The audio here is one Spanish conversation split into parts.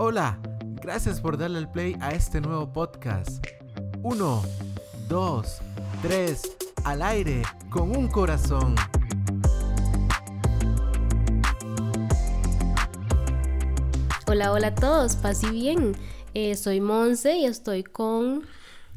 Hola, gracias por darle el play a este nuevo podcast. Uno, dos, tres, al aire, con un corazón. Hola, hola a todos, paz y bien. Eh, soy Monse y estoy con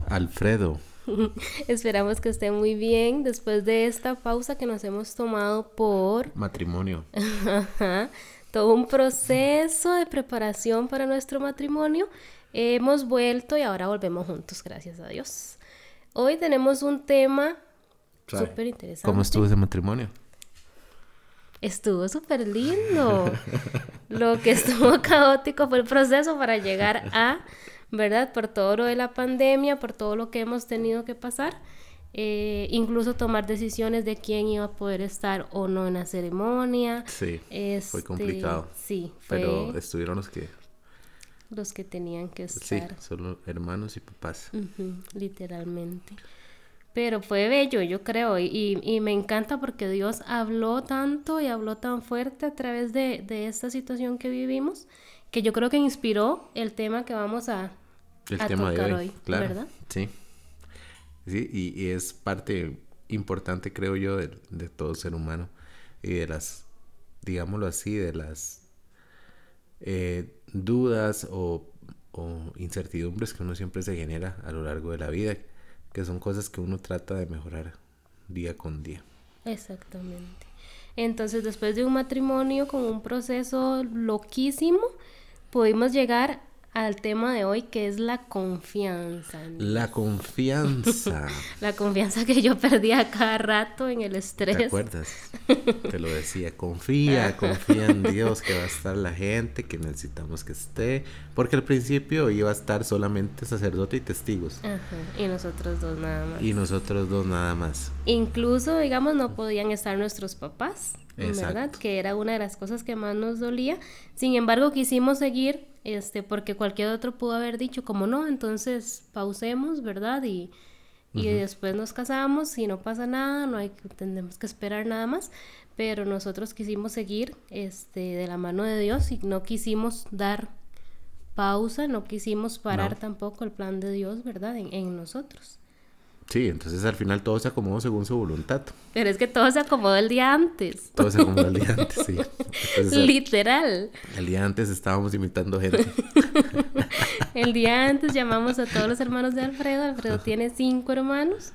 Alfredo. Esperamos que esté muy bien después de esta pausa que nos hemos tomado por Matrimonio. todo un proceso de preparación para nuestro matrimonio. Hemos vuelto y ahora volvemos juntos, gracias a Dios. Hoy tenemos un tema súper interesante. ¿Cómo estuvo ese matrimonio? Estuvo súper lindo. Lo que estuvo caótico fue el proceso para llegar a, ¿verdad? Por todo lo de la pandemia, por todo lo que hemos tenido que pasar. Eh, incluso tomar decisiones de quién iba a poder estar o no en la ceremonia. Sí, fue Este, complicado. Sí, fue Pero estuvieron los que... los que tenían que Sí, estar. solo hermanos y papás. Literalmente. Pero fue bello, yo creo, y, y- me encanta porque Dios habló tanto y habló tan fuerte a través de, de esta situación que vivimos, que yo creo que inspiró el tema que vamos a, El a tema de tocar hoy, hoy, claro. ¿verdad? Sí. Sí, y, y es parte importante, creo yo, de, de todo ser humano y de las, digámoslo así, de las eh, dudas o, o incertidumbres que uno siempre se genera a lo largo de la vida, que son cosas que uno trata de mejorar día con día. Exactamente. Entonces, después de un matrimonio con un proceso loquísimo, pudimos llegar al tema de hoy, que es la confianza. La confianza. La confianza que yo perdía cada rato en el estrés. ¿Te acuerdas? Te lo decía, confía, confía en Dios que va a estar la gente que necesitamos que esté, porque al principio iba a estar solamente sacerdote y testigos, Ajá, y nosotros dos nada más. y nosotros dos nada más. Incluso, digamos, no podían estar nuestros papás, ¿verdad? Que era una de las cosas que más nos dolía. Sin embargo, quisimos seguir, este, porque cualquier otro pudo haber dicho, como no, entonces pausemos, ¿verdad? Y, y después nos casamos y no pasa nada, no hay que, tenemos que esperar nada más. Pero nosotros quisimos seguir, este, de la mano de Dios y no quisimos dar pausa, no quisimos parar No. tampoco el plan de Dios, ¿verdad? En, en nosotros. Sí, entonces al final todo se acomodó según su voluntad. Pero es que todo se acomodó el día antes. Todo se acomodó el día antes, sí. Entonces, Literal. el día antes estábamos imitando gente. El día antes llamamos a todos los hermanos de Alfredo. Alfredo tiene cinco hermanos,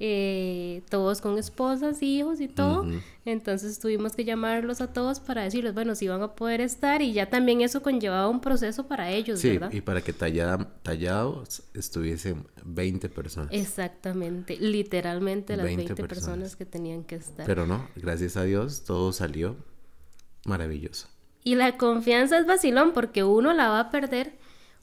eh, todos con esposas, hijos y todo. Entonces tuvimos que llamarlos a todos para decirles, bueno, si van a poder estar y ya también eso conllevaba un proceso para ellos, Sí, ¿verdad? y para que tallados estuviesen 20 personas. Exactamente, literalmente las 20 20, personas. personas que tenían que estar. Pero no, gracias a Dios todo salió maravilloso. Y la confianza es vacilón porque uno la va a perder.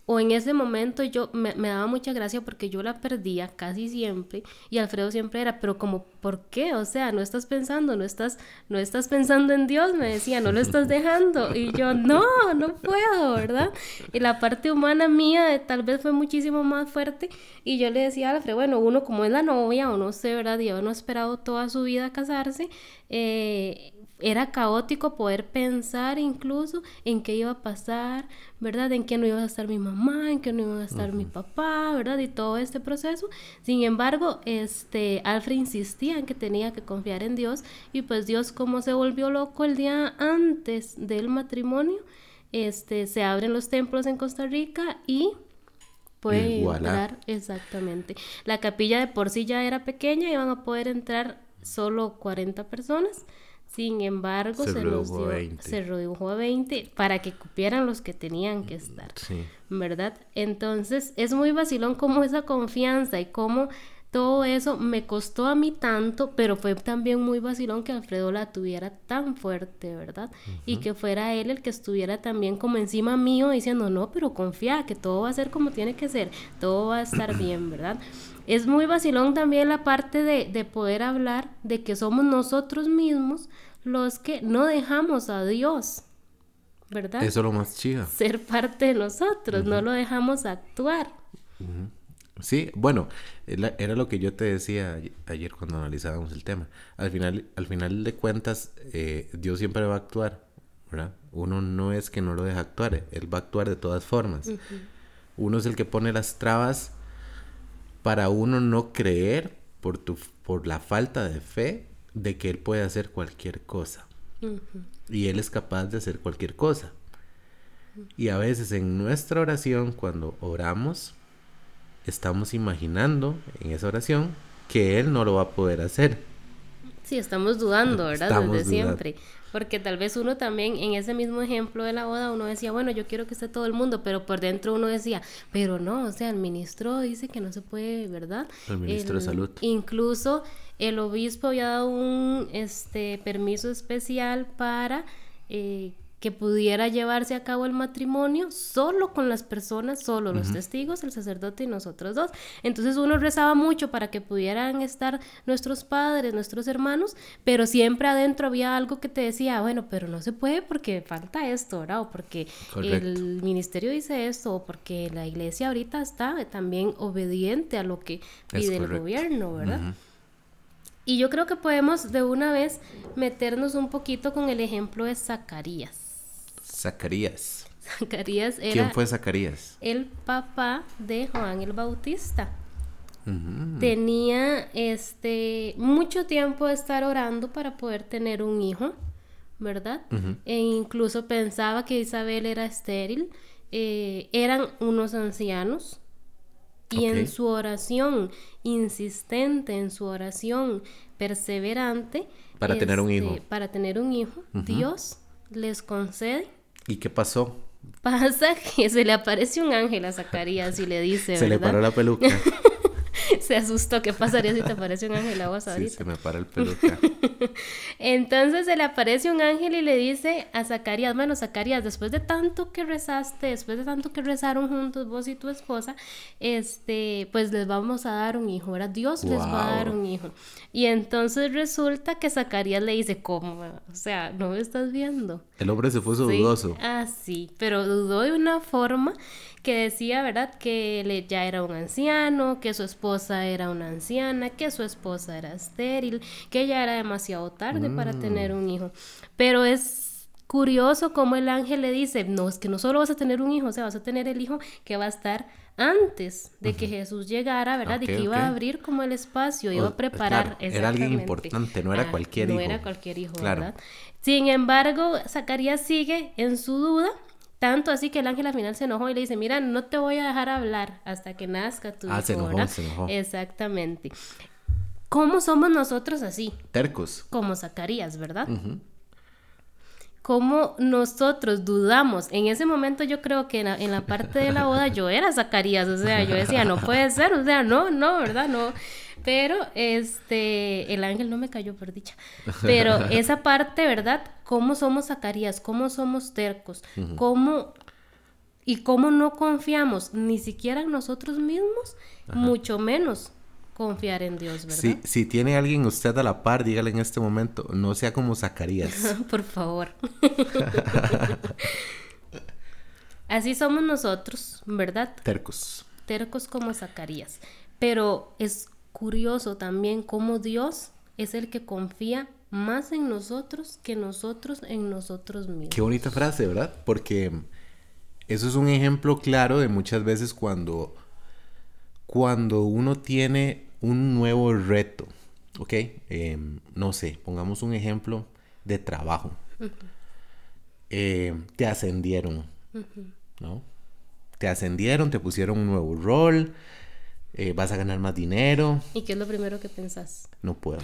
O en ese momento yo me, me daba mucha gracia porque yo la perdía casi siempre y Alfredo siempre era, pero como, ¿por qué? O sea, no estás pensando, no estás, no estás pensando en Dios, me decía, no lo estás dejando. Y yo, no, no puedo, ¿verdad? Y la parte humana mía eh, tal vez fue muchísimo más fuerte y yo le decía a Alfredo, bueno, uno como es la novia o no sé, ¿verdad? Y no ha esperado toda su vida casarse, eh, era caótico poder pensar incluso en qué iba a pasar, ¿verdad? En qué no iba a estar mi mamá, en qué no iba a estar mi papá, ¿verdad? Y todo este proceso. Sin embargo, este, Alfred insistía en que tenía que confiar en Dios y pues Dios como se volvió loco el día antes del matrimonio, este, se abren los templos en Costa Rica y puede entrar exactamente. La capilla de por sí ya era pequeña, iban a poder entrar solo 40 personas. Sin embargo, Se se, redujo dio- a 20. se redujo a 20 para que cupieran los que tenían que estar, Sí. ¿verdad? Entonces, es muy vacilón como esa confianza y cómo todo eso me costó a mí tanto, pero fue también muy vacilón que Alfredo la tuviera tan fuerte, ¿verdad? Y que fuera él el que estuviera también como encima mío diciendo, no, pero confía, que todo va a ser como tiene que ser, todo va a estar bien, ¿verdad? Es muy vacilón también la parte de, de poder hablar de que somos nosotros mismos los que no dejamos a Dios, ¿verdad? Eso es lo más chido. Ser parte de nosotros, no lo dejamos actuar. Sí, bueno, era lo que yo te decía ay- ayer cuando analizábamos el tema. Al final, al final de cuentas, eh, Dios siempre va a actuar. ¿verdad? Uno no es que no lo deja actuar, él va a actuar de todas formas. Uno es el que pone las trabas para uno no creer por, tu, por la falta de fe de que él puede hacer cualquier cosa. Y él es capaz de hacer cualquier cosa. Y a veces en nuestra oración, cuando oramos, estamos imaginando en esa oración que Él no lo va a poder hacer. Sí, estamos dudando, ¿verdad? Desde siempre. Porque tal vez uno también, en ese mismo ejemplo de la boda, uno decía, bueno, yo quiero que esté todo el mundo, pero por dentro uno decía, pero no, o sea, el ministro dice que no se puede, ¿verdad? El ministro de salud. Incluso el obispo había dado un este, permiso especial para eh, que pudiera llevarse a cabo el matrimonio solo con las personas, solo los testigos, el sacerdote y nosotros dos. Entonces uno rezaba mucho para que pudieran estar nuestros padres, nuestros hermanos, pero siempre adentro había algo que te decía, bueno, pero no se puede porque falta esto, ¿verdad? O porque el ministerio dice esto, o porque la iglesia ahorita está también obediente a lo que pide el gobierno, ¿verdad? Y yo creo que podemos de una vez meternos un poquito con el ejemplo de Zacarías. Zacarías. Zacarías era. ¿Quién fue Zacarías? El papá de Juan el Bautista. Tenía este mucho tiempo de estar orando para poder tener un hijo, ¿verdad? E incluso pensaba que Isabel era estéril. Eh, eran unos ancianos. Y en su oración insistente, en su oración perseverante. Para tener un hijo. Este, para tener un hijo, Dios les concede ¿Y qué pasó? Pasa que se le aparece un ángel a Zacarías y le dice. Se le paró la peluca. se asustó. ¿Qué pasaría si te aparece un ángel a vos ahorita? Sí, se me para el peluca. Entonces se le aparece un ángel y le dice a Zacarías, bueno, Zacarías, después de tanto que rezaste, después de tanto que rezaron juntos vos y tu esposa, este, pues les vamos a dar un hijo, ahora Dios les va a dar un hijo. Y entonces resulta que Zacarías le dice, ¿cómo? O sea, ¿no me estás viendo? El hombre se puso dudoso. Ah, sí, pero dudó de una forma que decía, ¿verdad? Que él ya era un anciano, que su esposa era una anciana, que su esposa era estéril, que ya era demasiado tarde para mm. tener un hijo. Pero es curioso cómo el ángel le dice, no, es que no solo vas a tener un hijo, o sea, vas a tener el hijo que va a estar antes de que Jesús llegara, ¿verdad? y que iba a abrir como el espacio, iba a preparar. era alguien importante, no era ah, cualquier hijo. No era cualquier hijo, ¿verdad? Sin embargo, Zacarías sigue en su duda tanto así que el ángel al final se enojó y le dice, mira, no te voy a dejar hablar hasta que nazca tu ah, se enojó, se enojó. Exactamente. ¿Cómo somos nosotros así? Tercos. Como Zacarías, ¿verdad? Cómo nosotros dudamos. En ese momento yo creo que en la, parte de la boda yo era Zacarías, o sea, yo decía, no puede ser, o sea, no, no, ¿verdad? No. Pero este, el ángel no me cayó por dicha. Pero esa parte, ¿verdad? ¿Cómo somos Zacarías? ¿Cómo somos tercos? ¿Cómo y cómo no confiamos ni siquiera en nosotros mismos, mucho menos confiar en Dios, ¿verdad? Si, si tiene alguien usted a la par, dígale en este momento, no sea como Zacarías. Por favor. Así somos nosotros, ¿verdad? Tercos. Tercos como Zacarías. Pero es curioso también cómo Dios es el que confía más en nosotros que nosotros en nosotros mismos. Qué bonita frase, ¿verdad? Porque eso es un ejemplo claro de muchas veces cuando, cuando uno tiene un nuevo reto, ¿ok? Em, no sé, pongamos un ejemplo de trabajo. Eh, te ascendieron, ¿no? Te ascendieron, te pusieron un nuevo rol, eh, vas a ganar más dinero. ¿Y qué es lo primero que pensás? No puedo.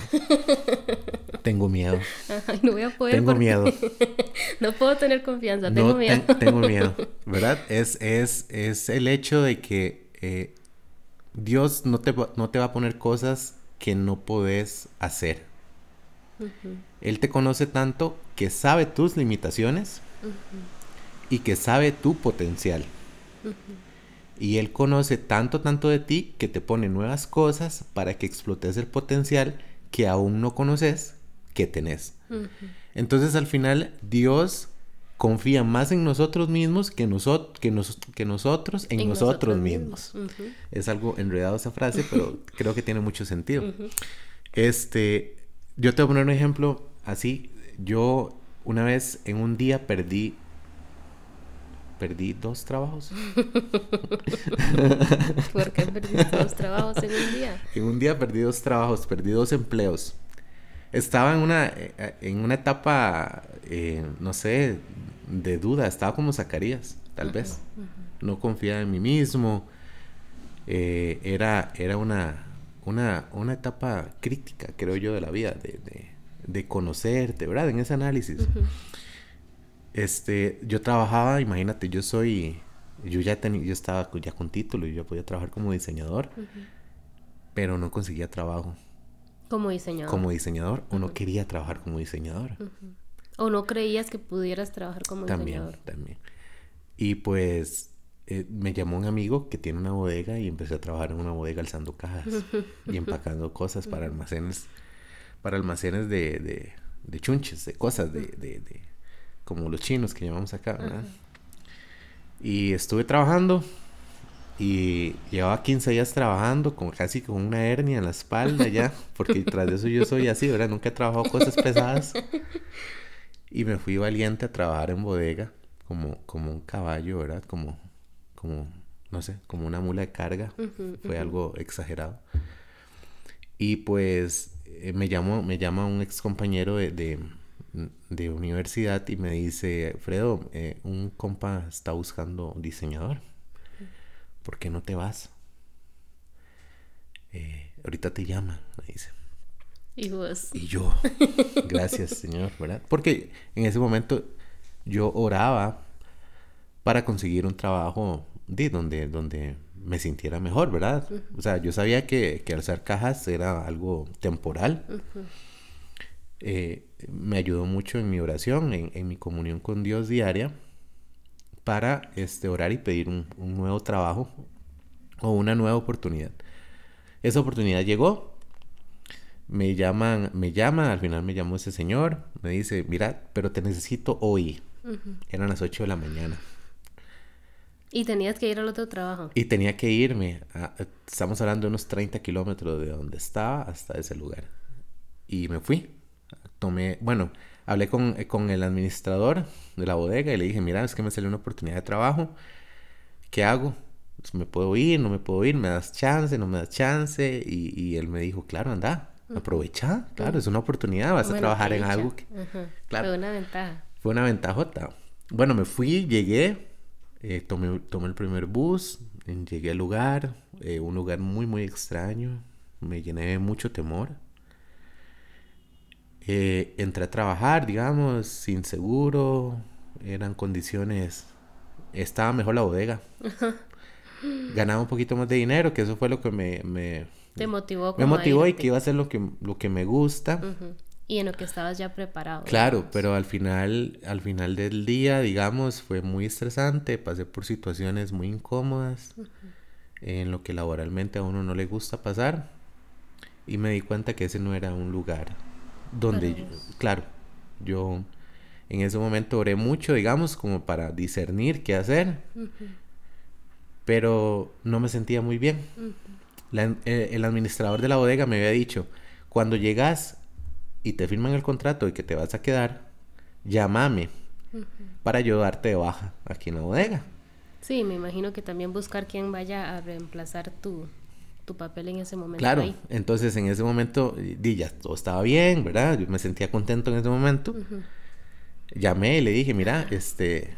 tengo miedo. no voy a poder. Tengo miedo. no puedo tener confianza, tengo miedo. tengo miedo, ¿verdad? Es, es, es el hecho de que eh, Dios no te, no te va a poner cosas que no podés hacer. Él te conoce tanto que sabe tus limitaciones y que sabe tu potencial. Y Él conoce tanto, tanto de ti que te pone nuevas cosas para que explotes el potencial que aún no conoces que tenés. Entonces al final Dios confía más en nosotros mismos que, que, que nosotros en, nosotros, mismos. Es algo enredado esa frase, pero creo que tiene mucho sentido. Este, yo te voy a poner un ejemplo así. Yo una vez en un día perdí perdí dos trabajos. ¿Por qué perdiste dos trabajos en un día? En un día perdí dos trabajos, perdí dos empleos. Estaba en una, eh, en una etapa, eh, no sé, de duda. Estaba como Zacarías, tal vez. No confiaba en mí mismo. Eh, era, era una, una, una etapa crítica, creo yo, de la vida, de, de, de conocerte, ¿verdad? En ese análisis este, yo trabajaba, imagínate, yo soy, yo ya tenía, yo estaba ya con título y yo podía trabajar como diseñador, pero no conseguía trabajo. Como diseñador. Como diseñador, o no quería trabajar como diseñador. O no creías que pudieras trabajar como diseñador. También, también. Y pues eh, me llamó un amigo que tiene una bodega y empecé a trabajar en una bodega alzando cajas y empacando cosas para almacenes, para almacenes de, de, de chunches, de cosas, de, de como los chinos que llamamos acá, ¿verdad? Y estuve trabajando y llevaba 15 días trabajando con casi con una hernia en la espalda ya, porque tras de eso yo soy así, ¿verdad? Nunca he trabajado cosas pesadas. Y me fui valiente a trabajar en bodega como, como un caballo, ¿verdad? Como, como, no sé, como una mula de carga. Fue algo exagerado. Y pues eh, me, llamó, me llama un ex compañero de de universidad y me dice, Fredo, eh, un compa está buscando diseñador. ¿Por qué no te vas? Eh, ahorita te llama, me dice. Y vos. Y yo, gracias Señor, ¿verdad? Porque en ese momento yo oraba para conseguir un trabajo de donde, donde me sintiera mejor, ¿verdad? O sea, yo sabía que, que alzar cajas era algo temporal. Eh, me ayudó mucho en mi oración, en, mi comunión con Dios diaria, para este, orar y pedir un, nuevo trabajo o una nueva oportunidad. Esa oportunidad llegó, me llaman, me llama, al final me llamó ese señor, me dice, mira, pero te necesito hoy. Eran las 8 de la mañana. Y tenías que ir al otro trabajo. Y tenía que irme. estamos hablando de unos 30 kilómetros de donde estaba hasta ese lugar. Y me fui tomé, bueno, hablé con, eh, con, el administrador de la bodega y le dije, mira, es que me salió una oportunidad de trabajo, ¿qué hago? Pues, ¿Me puedo ir? ¿No me puedo ir? ¿Me das chance? ¿No me das chance? Y, y él me dijo, claro, anda, aprovecha, claro, es una oportunidad, vas a trabajar en algo que... Claro, fue una ventaja. Fue una ventajota. Bueno, me fui, llegué, eh, tomé, tomé, el primer bus, llegué al lugar, eh, un lugar muy, muy extraño, me llené de mucho temor eh, entré a trabajar, digamos, sin seguro, eran condiciones, estaba mejor la bodega. Ganaba un poquito más de dinero, que eso fue lo que me... me Te motivó. Me motivó y que iba a hacer lo que, lo que me gusta. Y en lo que estabas ya preparado. Claro, pero al final, al final del día, digamos, fue muy estresante, pasé por situaciones muy incómodas, en lo que laboralmente a uno no le gusta pasar, y me di cuenta que ese no era un lugar donde, claro, yo en ese momento oré mucho, digamos, como para discernir qué hacer, pero no me sentía muy bien. Eh, el administrador de la bodega me había dicho, cuando llegas y te firman el contrato y que te vas a quedar, llámame para ayudarte de baja aquí en la bodega. Sí, me imagino que también buscar quien vaya a reemplazar tu, tu papel en ese momento. Claro, entonces en ese momento, di, ya todo estaba bien, ¿verdad? Yo me sentía contento en ese momento. Llamé y le dije, mira, este,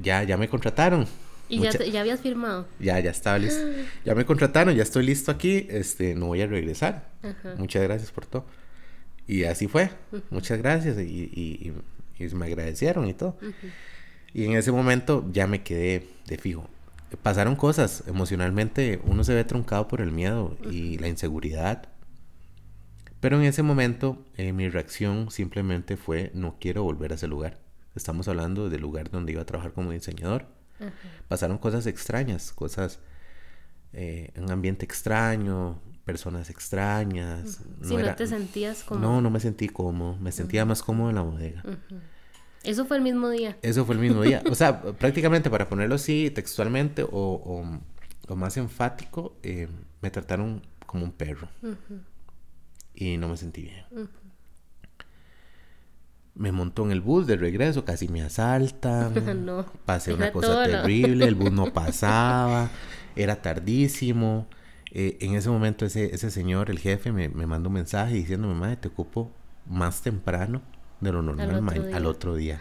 ya, ya me contrataron. ¿Y ya, ya, habías firmado? Ya, ya estaba listo. Ya me contrataron, ya estoy listo aquí, este, no voy a regresar. Muchas gracias por todo. Y así fue. Muchas gracias y, y, y, me agradecieron y todo. Y en ese momento ya me quedé de fijo pasaron cosas emocionalmente, uno se ve truncado por el miedo y la inseguridad. Pero en ese momento eh, mi reacción simplemente fue no quiero volver a ese lugar. Estamos hablando del lugar donde iba a trabajar como diseñador. Pasaron cosas extrañas, cosas, eh, un ambiente extraño, personas extrañas. Si no, te sentías como... No, no me sentí cómodo, me sentía más cómodo en la bodega. Eso fue el mismo día. Eso fue el mismo día. O sea, prácticamente para ponerlo así textualmente o, o, más enfático, eh, me trataron como un perro. Y no me sentí bien. me montó en el bus de regreso, casi me asaltan. No, Pasé una cosa todo terrible, el bus no pasaba, era tardísimo. Eh, en ese momento ese, ese señor, el jefe, me, me mandó un mensaje diciéndome, madre, te ocupo más temprano de lo normal otro ma- día. al otro día.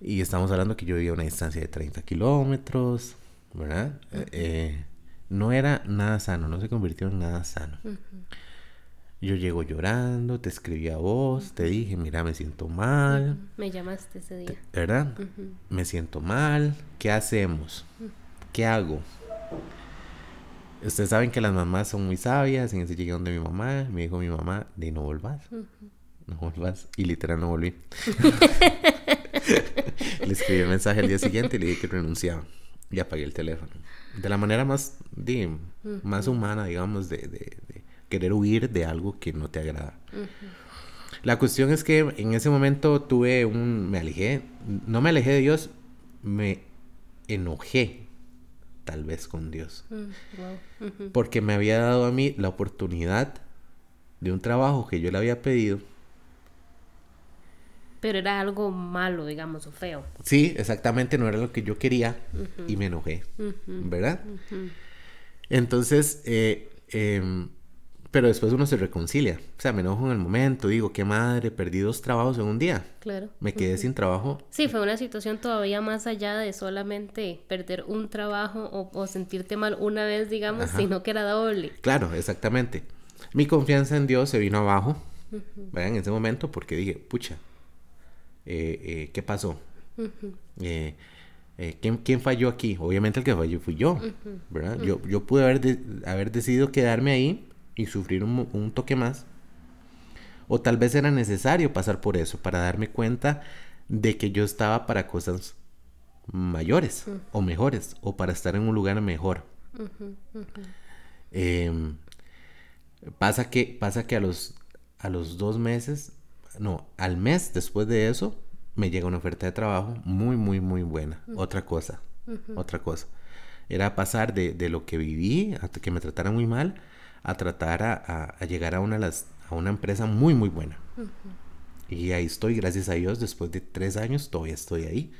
Y estamos hablando que yo vivía a una distancia de 30 kilómetros, ¿verdad? Eh, eh, no era nada sano, no se convirtió en nada sano. Yo llego llorando, te escribí a vos, te dije, mira, me siento mal, Me llamaste ese día. ¿verdad? Me siento mal, ¿qué hacemos? ¿Qué hago? Ustedes saben que las mamás son muy sabias, en ese llegué donde mi mamá, me dijo mi mamá, de no volvás, no volvás, y literal no volví. le escribí el mensaje al día siguiente y le dije que renunciaba y apagué el teléfono. De la manera más, di, más humana, digamos, de, de- de querer huir de algo que no te agrada. La cuestión es que en ese momento tuve un... Me alejé. No me alejé de Dios. Me enojé. Tal vez con Dios. Mm, wow. Porque me había dado a mí la oportunidad de un trabajo que yo le había pedido. Pero era algo malo, digamos, o feo. Sí, exactamente. No era lo que yo quería. Y me enojé. Ujú. ¿Verdad? Ujú. Entonces... eh, em, pero después uno se reconcilia. O sea, me enojo en el momento. Digo, qué madre, perdí dos trabajos en un día. Claro. Me quedé sin trabajo Sí, fue una situación todavía más allá de solamente perder un trabajo o, o sentirte mal una vez, digamos, Ajá. sino que era doble. Claro, exactamente. Mi confianza en Dios se vino abajo, ¿verdad? En ese momento porque dije, pucha, eh, eh, ¿qué pasó? Eh, ¿quién, quién falló aquí? Obviamente el que falló fui yo, ¿verdad? Yo, yo pude haber, de- haber decidido quedarme ahí y sufrir un toque más. O tal vez era necesario pasar por eso para darme cuenta de que yo estaba para cosas mayores o mejores o para estar en un lugar mejor. Em, pasa que pasa que a los a los dos meses, no, al mes después de eso me llega una oferta de trabajo muy muy muy buena. Otra cosa, otra cosa. Era pasar de, de lo que viví, hasta que me trataran muy mal, a tratar a, a- a llegar a una, las, a una empresa muy muy buena. Y ahí estoy, gracias a Dios, después de tres años todavía estoy ahí.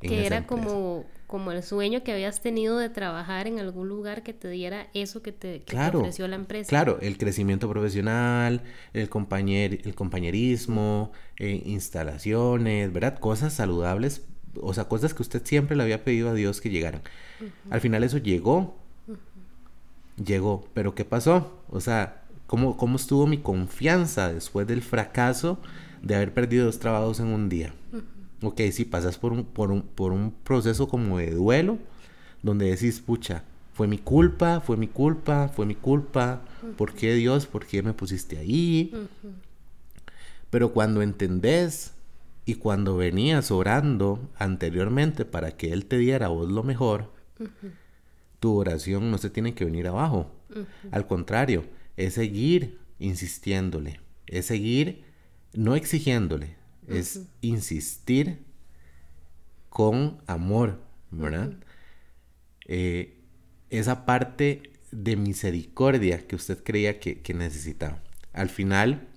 Que era empresa. como, como el sueño que habías tenido de trabajar en algún lugar que te diera eso que te, que te Claro, ofreció la empresa. Claro, el crecimiento profesional, el, compañer, el compañerismo, eh, instalaciones, ¿verdad? Cosas saludables, o sea, cosas que usted siempre le había pedido a Dios que llegaran. Al final eso llegó, llegó, pero ¿qué pasó? O sea, ¿cómo, ¿cómo estuvo mi confianza después del fracaso de haber perdido dos trabajos en un día? Ok, sí, pasas por un, por, un, por un proceso como de duelo, donde decís, pucha, fue mi culpa, fue mi culpa, fue mi culpa, ¿por qué Dios? ¿Por qué me pusiste ahí? Pero cuando entendés y cuando venías orando anteriormente para que Él te diera a vos lo mejor, tu oración no se tiene que venir abajo. Al contrario, es seguir insistiéndole, es seguir no exigiéndole, es insistir con amor, ¿verdad? Eh, esa parte de misericordia que usted creía que, que necesitaba. Al final,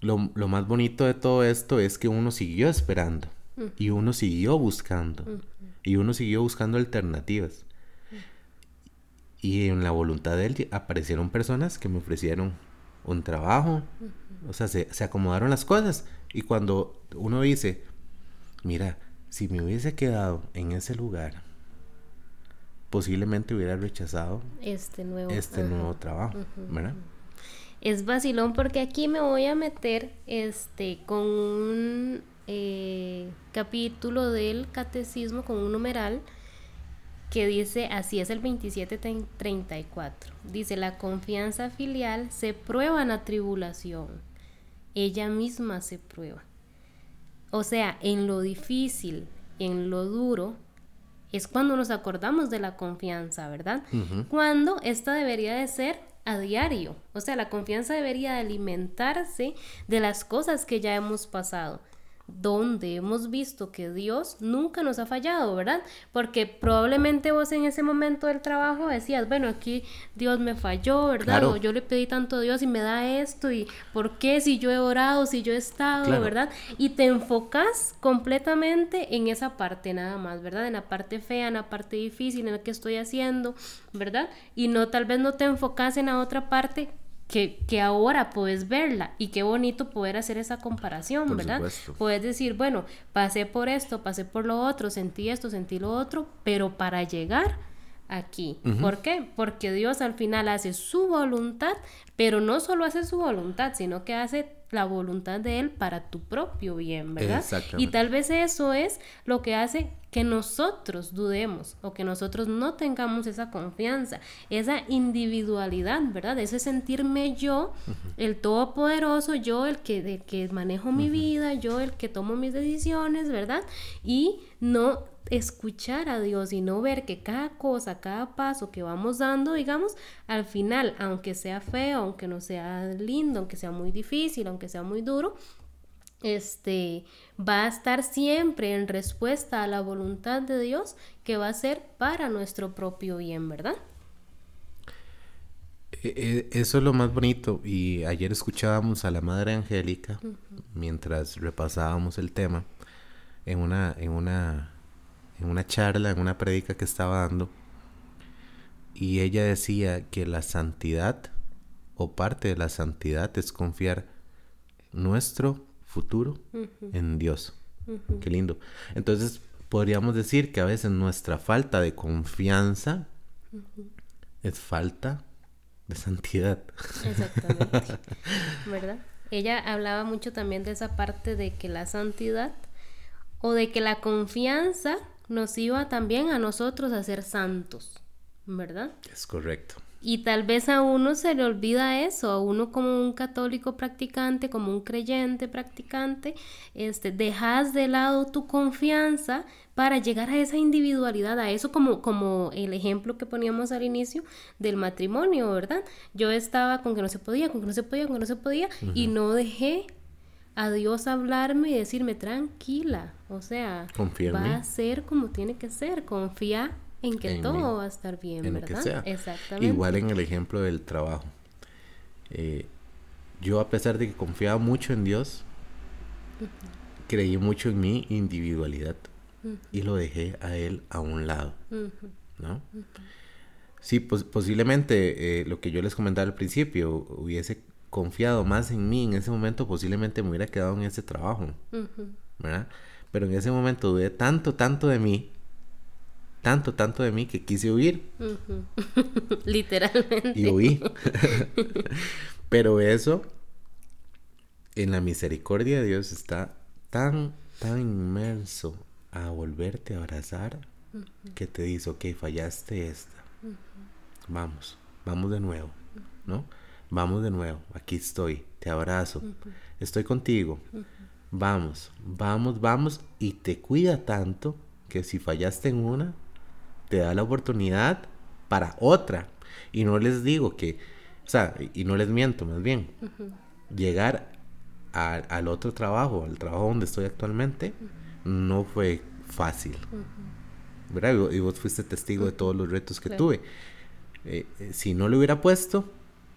lo, lo más bonito de todo esto es que uno siguió esperando y uno siguió buscando y uno siguió buscando alternativas. Y en la voluntad de él aparecieron personas que me ofrecieron un trabajo, o sea, se, se acomodaron las cosas. Y cuando uno dice, mira, si me hubiese quedado en ese lugar, posiblemente hubiera rechazado Este nuevo. este nuevo trabajo, ¿verdad? Es vacilón porque aquí me voy a meter este con un eh, capítulo del catecismo con un numeral que dice así es el 2734. Dice la confianza filial se prueba en la tribulación. Ella misma se prueba. O sea, en lo difícil, en lo duro, es cuando nos acordamos de la confianza, ¿verdad? Cuando esta debería de ser a diario. O sea, la confianza debería de alimentarse de las cosas que ya hemos pasado, donde hemos visto que Dios nunca nos ha fallado, ¿verdad? Porque probablemente vos en ese momento del trabajo decías, bueno, aquí Dios me falló, ¿verdad? O yo le pedí tanto a Dios y me da esto, y ¿por qué si yo he orado, si yo he estado, ¿verdad? Y te enfocas completamente en esa parte nada más, ¿verdad? En la parte fea, en la parte difícil, en lo que estoy haciendo, ¿verdad? Y no, tal vez no te enfocas en la otra parte que, ahora puedes verla y qué bonito poder hacer esa comparación, ¿verdad? Puedes decir, bueno, pasé por esto, pasé por lo otro, sentí esto, sentí lo otro, pero para llegar aquí. ¿Por qué? Porque Dios al final hace su voluntad, pero no solo hace su voluntad, sino que hace la voluntad de Él para tu propio bien, ¿verdad? Y tal vez eso es lo que hace que nosotros dudemos o que nosotros no tengamos esa confianza, esa individualidad, ¿verdad? Ese sentirme yo, el todopoderoso, yo el que, que manejo mi vida, yo el que tomo mis decisiones, ¿verdad? Y no escuchar a Dios y no ver que cada cosa, cada paso que vamos dando, digamos, al final, aunque sea feo, aunque no sea lindo, aunque sea muy difícil, aunque sea muy duro, este va a estar siempre en respuesta a la voluntad de Dios que va a ser para nuestro propio bien, ¿verdad? E, e, eso es lo más bonito y ayer escuchábamos a la Madre Angélica mientras repasábamos el tema en una en una en una charla, en una prédica que estaba dando, y ella decía que la santidad o parte de la santidad es confiar nuestro futuro en Dios. Qué lindo. Entonces, podríamos decir que a veces nuestra falta de confianza es falta de santidad. Exactamente. ¿Verdad? Ella hablaba mucho también de esa parte de que la santidad o de que la confianza nos iba también a nosotros a ser santos, ¿verdad? Es correcto. Y tal vez a uno se le olvida eso, a uno como un católico practicante, como un creyente practicante, este, dejas de lado tu confianza para llegar a esa individualidad, a eso como, como el ejemplo que poníamos al inicio del matrimonio, ¿verdad? Yo estaba con que no se podía, con que no se podía, con que no se podía, y no dejé a Dios hablarme y decirme tranquila, o sea, va a ser como tiene que ser, confía en que todo va a estar bien, ¿verdad? Exactamente. Igual en el ejemplo del trabajo. Eh, yo a pesar de que confiaba mucho en Dios, creí mucho en mi individualidad y lo dejé a Él a un lado, ¿no? Sí, pues, posiblemente eh, lo que yo les comentaba al principio hubiese confiado más en mí en ese momento, posiblemente me hubiera quedado en ese trabajo, ¿verdad? Pero en ese momento dudé tanto, tanto de mí, tanto, tanto de mí que quise huir. Literalmente. Y huí. Pero eso, en la misericordia de Dios, está tan, tan inmerso a volverte a abrazar que te dice, ok, fallaste esta. Vamos, vamos de nuevo, ¿no? Vamos de nuevo, aquí estoy, te abrazo, estoy contigo. Vamos, vamos, vamos. Y te cuida tanto que si fallaste en una, te da la oportunidad para otra. Y no les digo que, o sea, y no les miento más bien, llegar al otro trabajo, al trabajo donde estoy actualmente, no fue fácil. ¿Verdad? Y vos fuiste testigo de todos los retos que tuve. Eh, eh, si no lo hubiera puesto,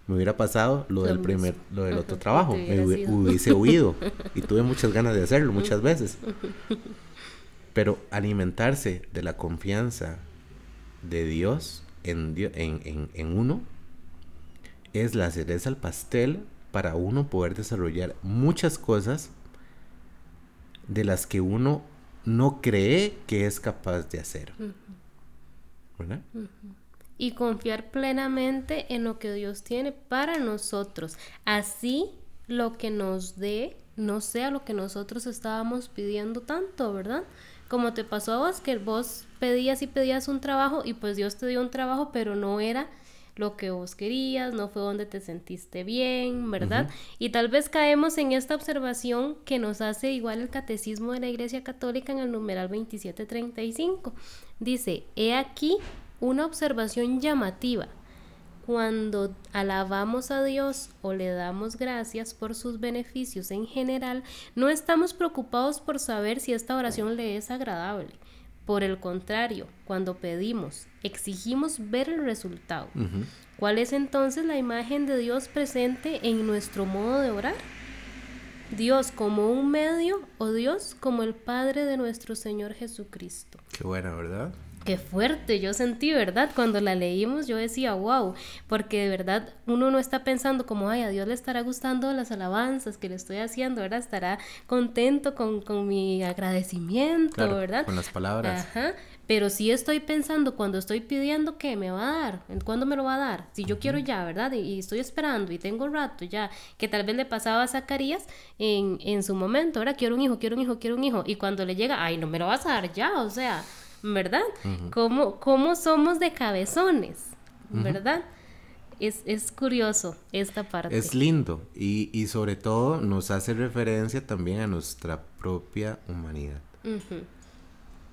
me hubiera pasado lo, del primer, lo del otro trabajo, me hubiese huido y tuve muchas ganas de hacerlo muchas veces. Pero alimentarse de la confianza de Dios en, en, en, uno es la cereza al pastel para uno poder desarrollar muchas cosas de las que uno no cree que es capaz de hacer. ¿Verdad? Y confiar plenamente en lo que Dios tiene para nosotros. Así lo que nos dé no sea lo que nosotros estábamos pidiendo tanto, ¿verdad? Como te pasó a vos, que vos pedías y pedías un trabajo y pues Dios te dio un trabajo, pero no era lo que vos querías, no fue donde te sentiste bien, ¿verdad? Y tal vez caemos en esta observación que nos hace igual el catecismo de la Iglesia Católica en el numeral 2735. Dice, he aquí una observación llamativa. cuando alabamos a Dios o le damos gracias por sus beneficios en general, no estamos preocupados por saber si esta oración le es agradable. Por el contrario, cuando pedimos, exigimos ver el resultado. ¿Cuál es entonces la imagen de Dios presente en nuestro modo de orar? Dios como un medio o Dios como el Padre de nuestro Señor Jesucristo. Qué buena, ¿verdad? Qué fuerte, yo sentí, ¿verdad? Cuando la leímos yo decía, wow, porque de verdad uno no está pensando como, ay, a Dios le estará gustando las alabanzas que le estoy haciendo, ¿verdad? Estará contento con, con mi agradecimiento, ¿verdad? Con las palabras. Ajá, pero sí estoy pensando cuando estoy pidiendo que me va a dar, ¿cuándo me lo va a dar? Si yo quiero ya, ¿verdad? Y, estoy esperando y tengo rato ya, que tal vez le pasaba a Zacarías en, en su momento, ¿verdad? Quiero un hijo, quiero un hijo, quiero un hijo, y cuando le llega, ay, no me lo vas a dar ya, o sea ¿verdad? ¿Cómo, somos de cabezones, ¿verdad? Es, curioso esta parte. Es lindo y, sobre todo nos hace referencia también a nuestra propia humanidad.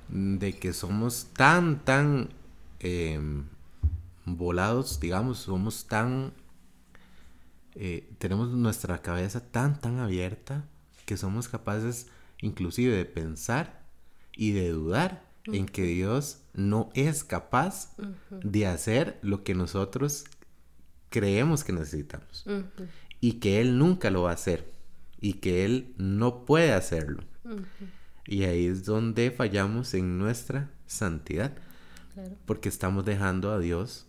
De que somos tan, tan em, volados, digamos, somos tan... Eh, tenemos nuestra cabeza tan, tan abierta que somos capaces inclusive de pensar y de dudar en que Dios no es capaz de hacer lo que nosotros creemos que necesitamos. Y que Él nunca lo va a hacer. Y que Él no puede hacerlo. Y ahí es donde fallamos en nuestra santidad. Porque estamos dejando a Dios,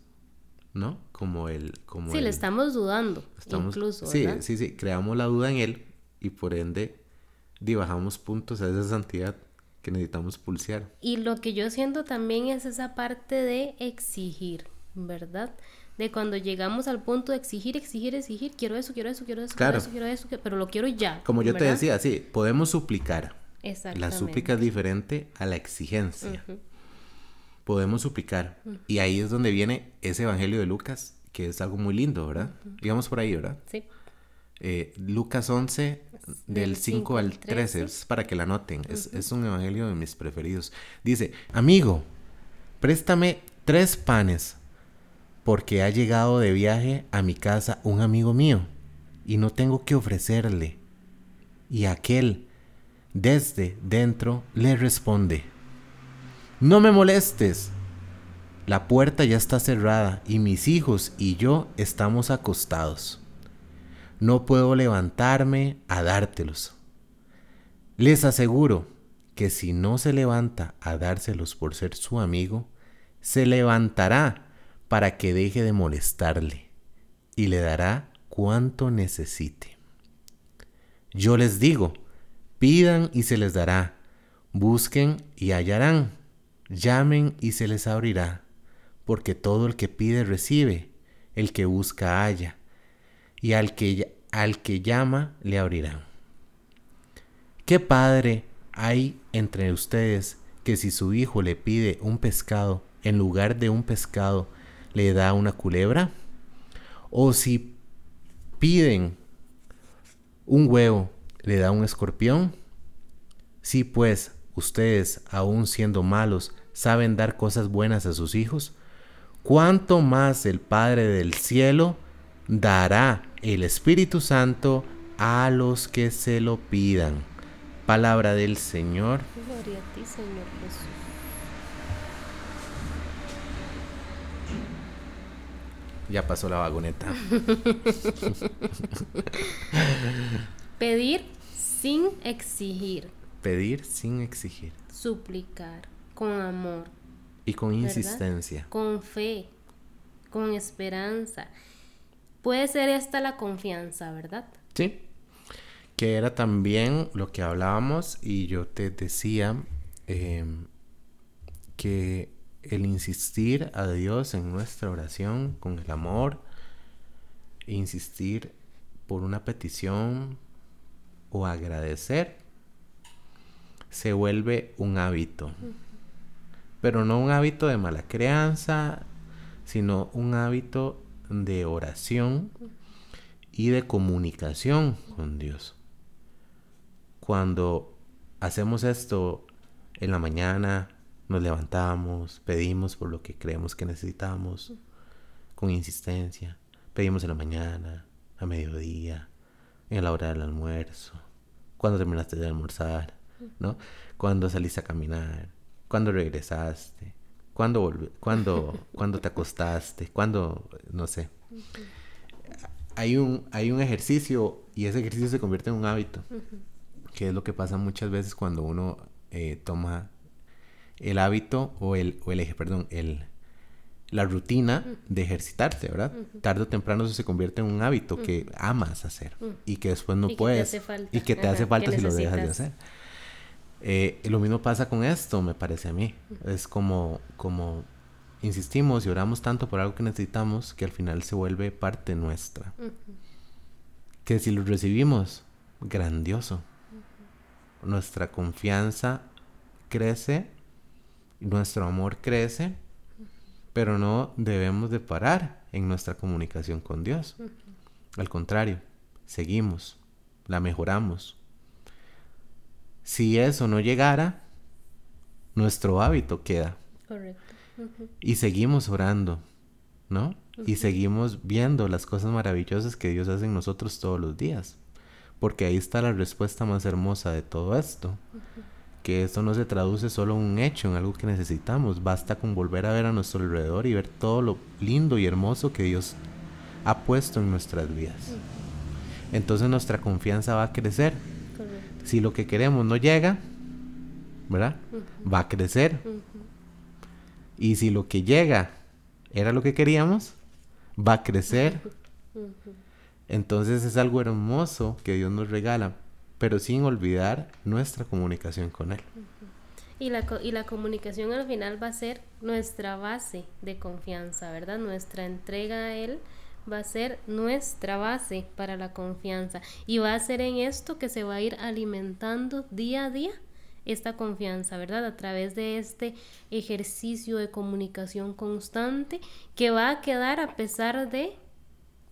¿no? Como Él. Como sí, le estamos dudando. incluso, sí, sí, sí. Creamos la duda en Él y por ende bajamos puntos a esa santidad que necesitamos pulsear. Y lo que yo siento también es esa parte de exigir, ¿verdad? De cuando llegamos al punto de exigir, exigir, exigir, quiero eso, quiero eso, quiero eso, quiero eso, quiero eso, pero lo quiero ya. Como yo te decía, sí, podemos suplicar. La súplica es diferente a la exigencia. Podemos suplicar. Y ahí es donde viene ese Evangelio de Lucas, que es algo muy lindo, ¿verdad? Digamos por ahí, ¿verdad? Sí. Eh, Lucas 11, del 5 al 13, es para que la noten, es, un evangelio de mis preferidos. Dice, amigo, préstame tres panes, porque ha llegado de viaje a mi casa un amigo mío, y no tengo que ofrecerle. Y aquel, desde dentro, le responde, no me molestes, la puerta ya está cerrada y mis hijos y yo estamos acostados no puedo levantarme a dártelos. Les aseguro que si no se levanta a dárselos por ser su amigo, se levantará para que deje de molestarle y le dará cuanto necesite. Yo les digo, pidan y se les dará, busquen y hallarán, llamen y se les abrirá, porque todo el que pide recibe, el que busca halla y al que, al que llama le abrirán. ¿Qué padre hay entre ustedes que si su hijo le pide un pescado, en lugar de un pescado, le da una culebra? ¿O si piden un huevo, le da un escorpión? Si pues ustedes, aun siendo malos, saben dar cosas buenas a sus hijos, ¿cuánto más el Padre del cielo dará el Espíritu Santo a los que se lo pidan. Palabra del Señor. Gloria a ti, Señor Jesús. Ya pasó la vagoneta. Pedir sin exigir. Pedir sin exigir. Suplicar con amor. Y con insistencia. Con fe, con esperanza Puede ser esta la confianza, ¿verdad? Sí. Que era también lo que hablábamos y yo te decía em, que el insistir a Dios en nuestra oración con el amor, insistir por una petición o agradecer, se vuelve un hábito. Pero no un hábito de mala crianza, sino un hábito de oración y de comunicación con Dios. Cuando hacemos esto en la mañana, nos levantamos, pedimos por lo que creemos que necesitamos. con insistencia. Pedimos en la mañana, a mediodía, en la hora del almuerzo, cuando terminaste de almorzar, ¿no? Cuando saliste a caminar, cuando regresaste, cuando, cuando, cuando te acostaste, cuando, no sé. Hay un, hay un ejercicio y ese ejercicio se convierte en un hábito, que es lo que pasa muchas veces cuando uno eh, toma el hábito o el, o el eje, perdón, el, la rutina de ejercitarte, ¿verdad? Tarde o temprano eso se convierte en un hábito que amas hacer y que después no puedes y que te hace falta si lo dejas de hacer. Eh, lo mismo pasa con esto, me parece a mí. Es como, como insistimos y oramos tanto por algo que necesitamos que al final se vuelve parte nuestra. Que si lo recibimos, grandioso. Nuestra confianza crece, nuestro amor crece, pero no debemos de parar en nuestra comunicación con Dios. Al contrario, seguimos, la mejoramos, si eso no llegara, nuestro hábito queda. Correcto. Y seguimos orando, ¿no? Y seguimos viendo las cosas maravillosas que Dios hace en nosotros todos los días. Porque ahí está la respuesta más hermosa de todo esto. Que esto no se traduce solo en un hecho, en algo que necesitamos. Basta con volver a ver a nuestro alrededor y ver todo lo lindo y hermoso que Dios ha puesto en nuestras vidas. Entonces nuestra confianza va a crecer si lo que queremos no llega, ¿verdad? Va a crecer. Y si lo que llega era lo que queríamos, va a crecer. Entonces es algo hermoso que Dios nos regala, pero sin olvidar nuestra comunicación con Él. Y la, y la comunicación al final va a ser nuestra base de confianza, ¿verdad? Nuestra entrega a Él va a ser nuestra base para la confianza y va a ser en esto que se va a ir alimentando día a día esta confianza, ¿verdad? A través de este ejercicio de comunicación constante que va a quedar a pesar de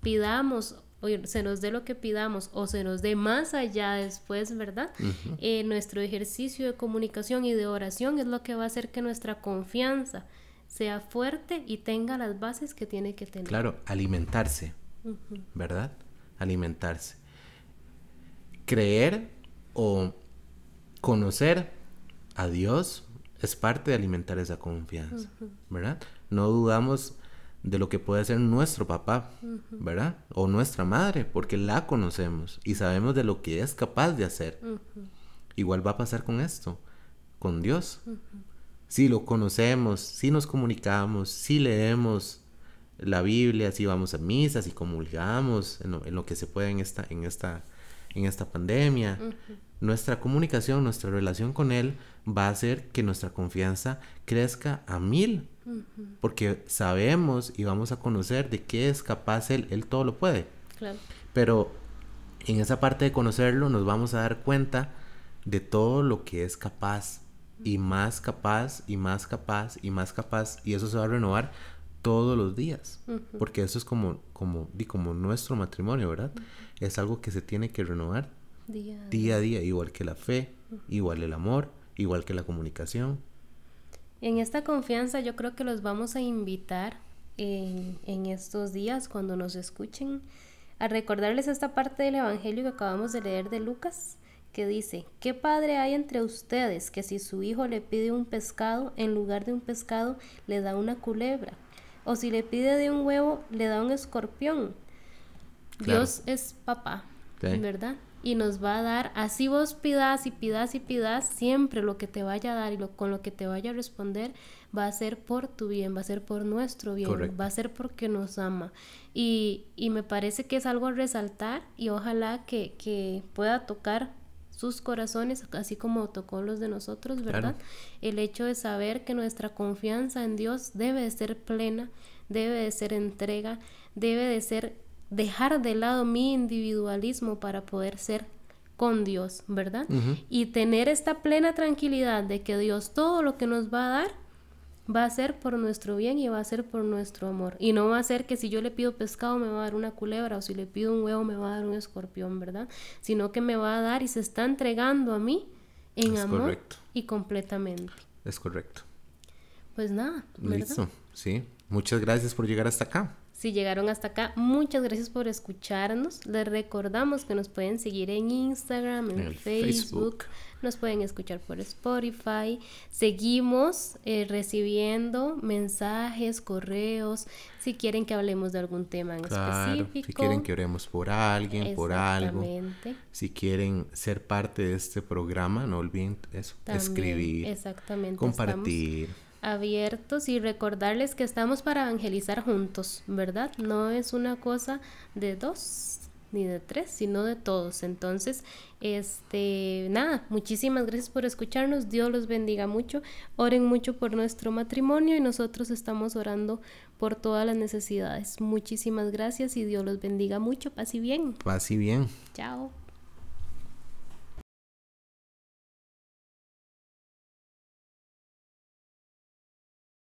pidamos o se nos dé lo que pidamos o se nos dé más allá después, ¿verdad? Eh, nuestro ejercicio de comunicación y de oración es lo que va a hacer que nuestra confianza sea fuerte y tenga las bases que tiene que tener. Claro, alimentarse, ¿verdad? Alimentarse. Creer o conocer a Dios es parte de alimentar esa confianza, ¿verdad? No dudamos de lo que puede ser nuestro papá, ¿verdad? O nuestra madre, porque la conocemos y sabemos de lo que es capaz de hacer. Igual va a pasar con esto, con Dios si lo conocemos, si nos comunicamos, si leemos la Biblia, si vamos a misa, si comulgamos en lo, que se puede en esta, en esta, en esta pandemia. Nuestra comunicación, nuestra relación con Él va a hacer que nuestra confianza crezca a mil. Porque sabemos y vamos a conocer de qué es capaz Él. Él todo lo puede. Pero en esa parte de conocerlo nos vamos a dar cuenta de todo lo que es capaz y más capaz y más capaz y más capaz y eso se va a renovar todos los días. Porque eso es como como como nuestro matrimonio verdad es algo que se tiene que renovar día, a día igual que la fe igual el amor igual que la comunicación. En esta confianza yo creo que los vamos a invitar en, en estos días cuando nos escuchen a recordarles esta parte del evangelio que acabamos de leer de Lucas que dice, ¿qué padre hay entre ustedes que si su hijo le pide un pescado, en lugar de un pescado le da una culebra? O si le pide de un huevo, le da un escorpión. Dios es papá, ¿verdad? Y nos va a dar, así vos pidas y pidas y pidas, siempre lo que te vaya a dar y lo, con lo que te vaya a responder va a ser por tu bien, va a ser por nuestro bien, va a ser porque nos ama. Y, y, me parece que es algo a resaltar y ojalá que, que pueda tocar sus corazones, así como tocó los de nosotros, ¿verdad? El hecho de saber que nuestra confianza en Dios debe de ser plena, debe de ser entrega, debe de ser dejar de lado mi individualismo para poder ser con Dios, ¿verdad? Y tener esta plena tranquilidad de que Dios todo lo que nos va a dar va a ser por nuestro bien y va a ser por nuestro amor. Y no va a ser que si yo le pido pescado me va a dar una culebra o si le pido un huevo me va a dar un escorpión, ¿verdad? Sino que me va a dar y se está entregando a mí en amor y completamente. Es correcto. Pues nada. ¿verdad? Listo, sí. Muchas gracias por llegar hasta acá. Si llegaron hasta acá, muchas gracias por escucharnos. Les recordamos que nos pueden seguir en Instagram, en, Facebook, nos pueden escuchar por Spotify. Seguimos eh, recibiendo mensajes, correos, si quieren que hablemos de algún tema en específico. Si quieren que oremos por alguien, por algo. Si quieren ser parte de este programa, no olviden eso, escribir, exactamente, compartir abiertos y recordarles que estamos para evangelizar juntos, ¿verdad? No es una cosa de dos ni de tres, sino de todos. Entonces, este, nada, muchísimas gracias por escucharnos. Dios los bendiga mucho. Oren mucho por nuestro matrimonio y nosotros estamos orando por todas las necesidades. Muchísimas gracias y Dios los bendiga mucho. Paz y bien. Paz y bien. Chao.